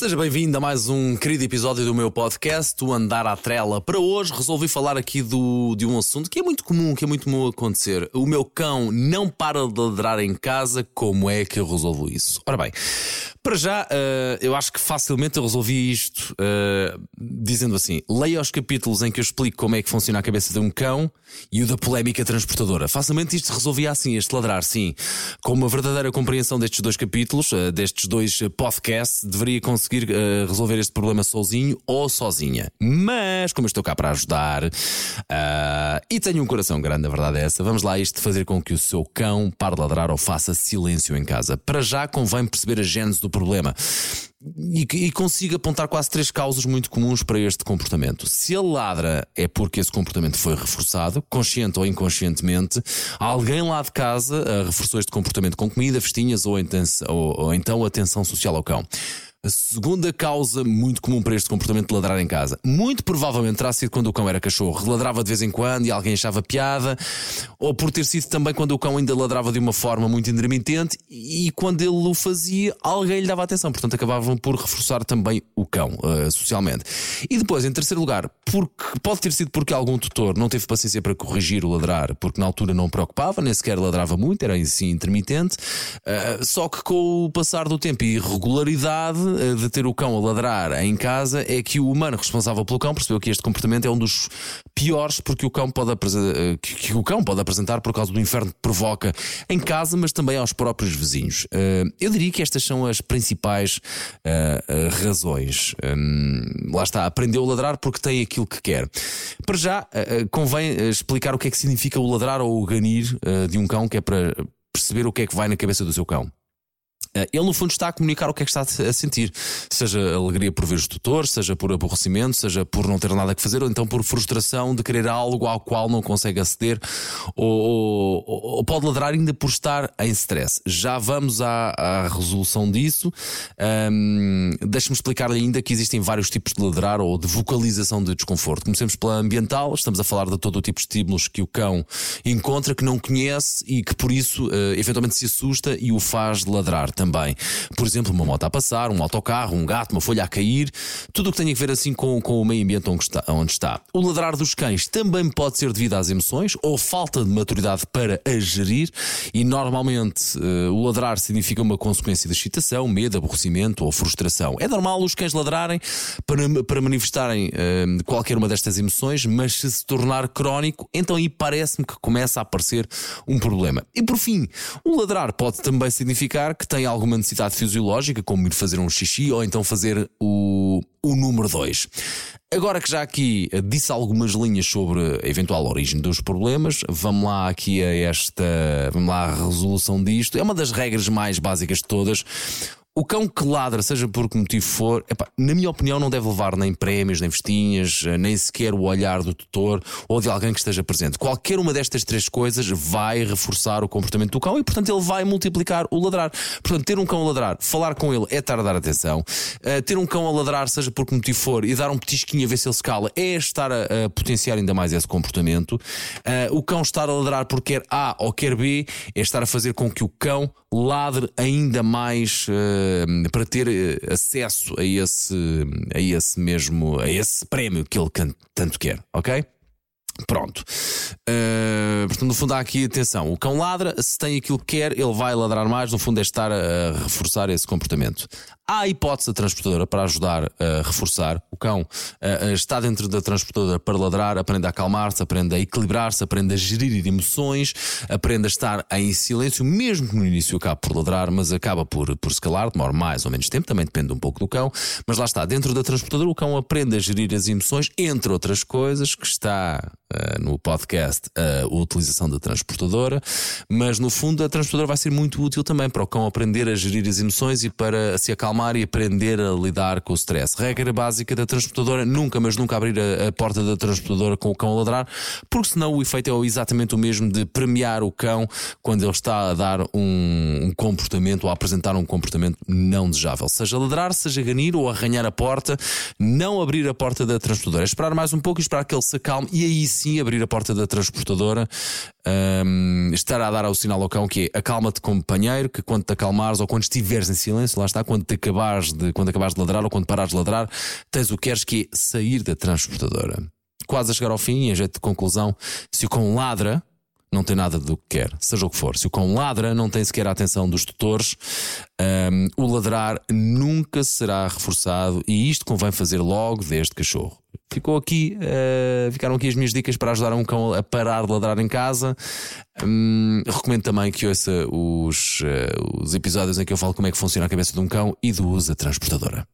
Seja bem-vindo a mais um querido episódio do meu podcast, o Andar à Trela. Para hoje resolvi falar aqui do, de um assunto que é muito comum, que é muito comum acontecer. O meu cão não para de ladrar em casa, como é que eu resolvo isso? Ora bem, para já, uh, eu acho que facilmente eu resolvi isto uh, dizendo assim: leia os capítulos em que eu explico como é que funciona a cabeça de um cão e o da polémica transportadora. Facilmente isto resolvia assim, este ladrar, sim. Com uma verdadeira compreensão destes dois capítulos, uh, destes dois podcasts, deveria conseguir resolver este problema sozinho ou sozinha. Mas, como eu estou cá para ajudar e tenho um coração grande, a verdade é essa, vamos lá isto fazer com que o seu cão pare de ladrar ou faça silêncio em casa. Para já convém perceber a gênese do problema. E, e consiga apontar quase três causas muito comuns para este comportamento. Se ele ladra, é porque esse comportamento foi reforçado, consciente ou inconscientemente. Alguém lá de casa uh, reforçou este comportamento com comida, festinhas ou, ou, ou então atenção social ao cão. A segunda causa muito comum para este comportamento de ladrar em casa, muito provavelmente terá sido quando o cão era cachorro, ladrava de vez em quando e alguém achava piada, ou por ter sido também quando o cão ainda ladrava de uma forma muito intermitente e quando ele o fazia, alguém lhe dava atenção, portanto acabavam por reforçar também o cão uh, socialmente. E depois, em terceiro lugar, porque pode ter sido porque algum tutor não teve paciência para corrigir o ladrar, porque na altura não preocupava, nem sequer ladrava muito, era si intermitente, uh, só que com o passar do tempo e regularidade de ter o cão a ladrar em casa é que o humano responsável pelo cão percebeu que este comportamento é um dos piores porque o cão pode eh, que o cão pode apresentar por causa do inferno que provoca em casa, mas também aos próprios vizinhos. Eh, eu diria que estas são as principais razões. Lá está, aprendeu a ladrar porque tem aquilo que quer. Para já, convém explicar o que é que significa o ladrar ou o ganir de um cão, que é para perceber o que é que vai na cabeça do seu cão. Eh, ele no fundo está a comunicar o que é que está a sentir, seja alegria por ver os tutores, seja por aborrecimento, seja por não ter nada que fazer, ou então por frustração de querer algo ao qual não consegue aceder, ou, ou, ou pode ladrar ainda por estar em stress. Já vamos à, à resolução disso. Um, Deixe-me explicar-lhe ainda que existem vários tipos de ladrar ou de vocalização de desconforto. Comecemos pela ambiental, estamos a falar de todo o tipo de estímulos que o cão encontra, que não conhece e que por isso uh, eventualmente se assusta e o faz ladrar também. Por exemplo, uma moto a passar, um autocarro, um gato, uma folha a cair, tudo o que tem a ver assim com, com o meio ambiente onde está, onde está. O ladrar dos cães também pode ser devido às emoções ou falta de maturidade para a gerir, e normalmente uh, o ladrar significa uma consequência de excitação, medo, aborrecimento ou frustração. É normal os cães ladrarem para, para manifestarem uh, qualquer uma destas emoções, mas se se tornar crónico, então aí parece-me que começa a aparecer um problema. E por fim, o ladrar pode também significar que tem alguma necessidade fisiológica, como ir fazer um xixi ou então fazer o, o número 2. Agora que já aqui disse algumas linhas sobre a eventual origem dos problemas, vamos lá aqui a esta, vamos lá à resolução disto. É uma das regras mais básicas de todas. O cão que ladra, seja por que motivo for, epá, na minha opinião, não deve levar nem prémios, nem festinhas, eh, nem sequer o olhar do tutor ou de alguém que esteja presente. Qualquer uma destas três coisas vai reforçar o comportamento do cão e, portanto, ele vai multiplicar o ladrar. Portanto, ter um cão a ladrar, falar com ele é estar a atenção. Uh, ter um cão a ladrar, seja por que motivo for, e dar um petisquinho a ver se ele se cala, é estar a, a potenciar ainda mais esse comportamento. Uh, o cão estar a ladrar porque quer A ou quer B é estar a fazer com que o cão ladre ainda mais. Uh, para ter eh, acesso a esse, a esse mesmo, a esse prémio que ele tanto quer, ok? Pronto. Uh, portanto, no fundo, há aqui atenção. O cão ladra, se tem aquilo que quer, ele vai ladrar mais. No fundo, é estar a reforçar esse comportamento. Há a hipótese da transportadora para ajudar a reforçar. O cão está dentro da transportadora para ladrar, aprende a acalmar-se, aprende a equilibrar-se, aprende a gerir emoções, aprende a estar em silêncio, mesmo que no início acabe por ladrar, mas acaba por, por escalar, demora mais ou menos tempo, também depende um pouco do cão. Mas lá está, dentro da transportadora, o cão aprende a gerir as emoções, entre outras coisas, que está uh, no podcast a utilização da transportadora, mas no fundo a transportadora vai ser muito útil também para o cão aprender a gerir as emoções e para se acalmar acalmar e aprender a lidar com o stress. Regra básica da transportadora: nunca, mas nunca abrir a, a porta da transportadora com o cão a ladrar, porque senão o efeito é exatamente o mesmo de premiar o cão quando ele está a dar um, um comportamento ou a apresentar um comportamento não desejável. Seja ladrar, seja ganir ou arranhar a porta, não abrir a porta da transportadora. É esperar mais um pouco e esperar que ele se acalme e aí sim sim abrir a porta da transportadora, um, estar a dar o sinal ao cão que é acalma-te companheiro, que quando te acalmares ou quando estiveres em silêncio, lá está, quando te acabares de, quando acabares de ladrar ou quando parares de ladrar, tens o que queres que é sair da transportadora. Quase a chegar ao fim, em jeito de conclusão, se o cão ladra, não tem nada do que quer, seja o que for. Se o cão ladra, não tem sequer a atenção dos tutores, um, o ladrar nunca será reforçado e isto convém fazer logo desde cachorro. Ficou aqui, uh, ficaram aqui as minhas dicas para ajudar um cão a parar de ladrar em casa. Um, recomendo também que ouça os, uh, os episódios em que eu falo como é que funciona a cabeça de um cão e do uso da transportadora.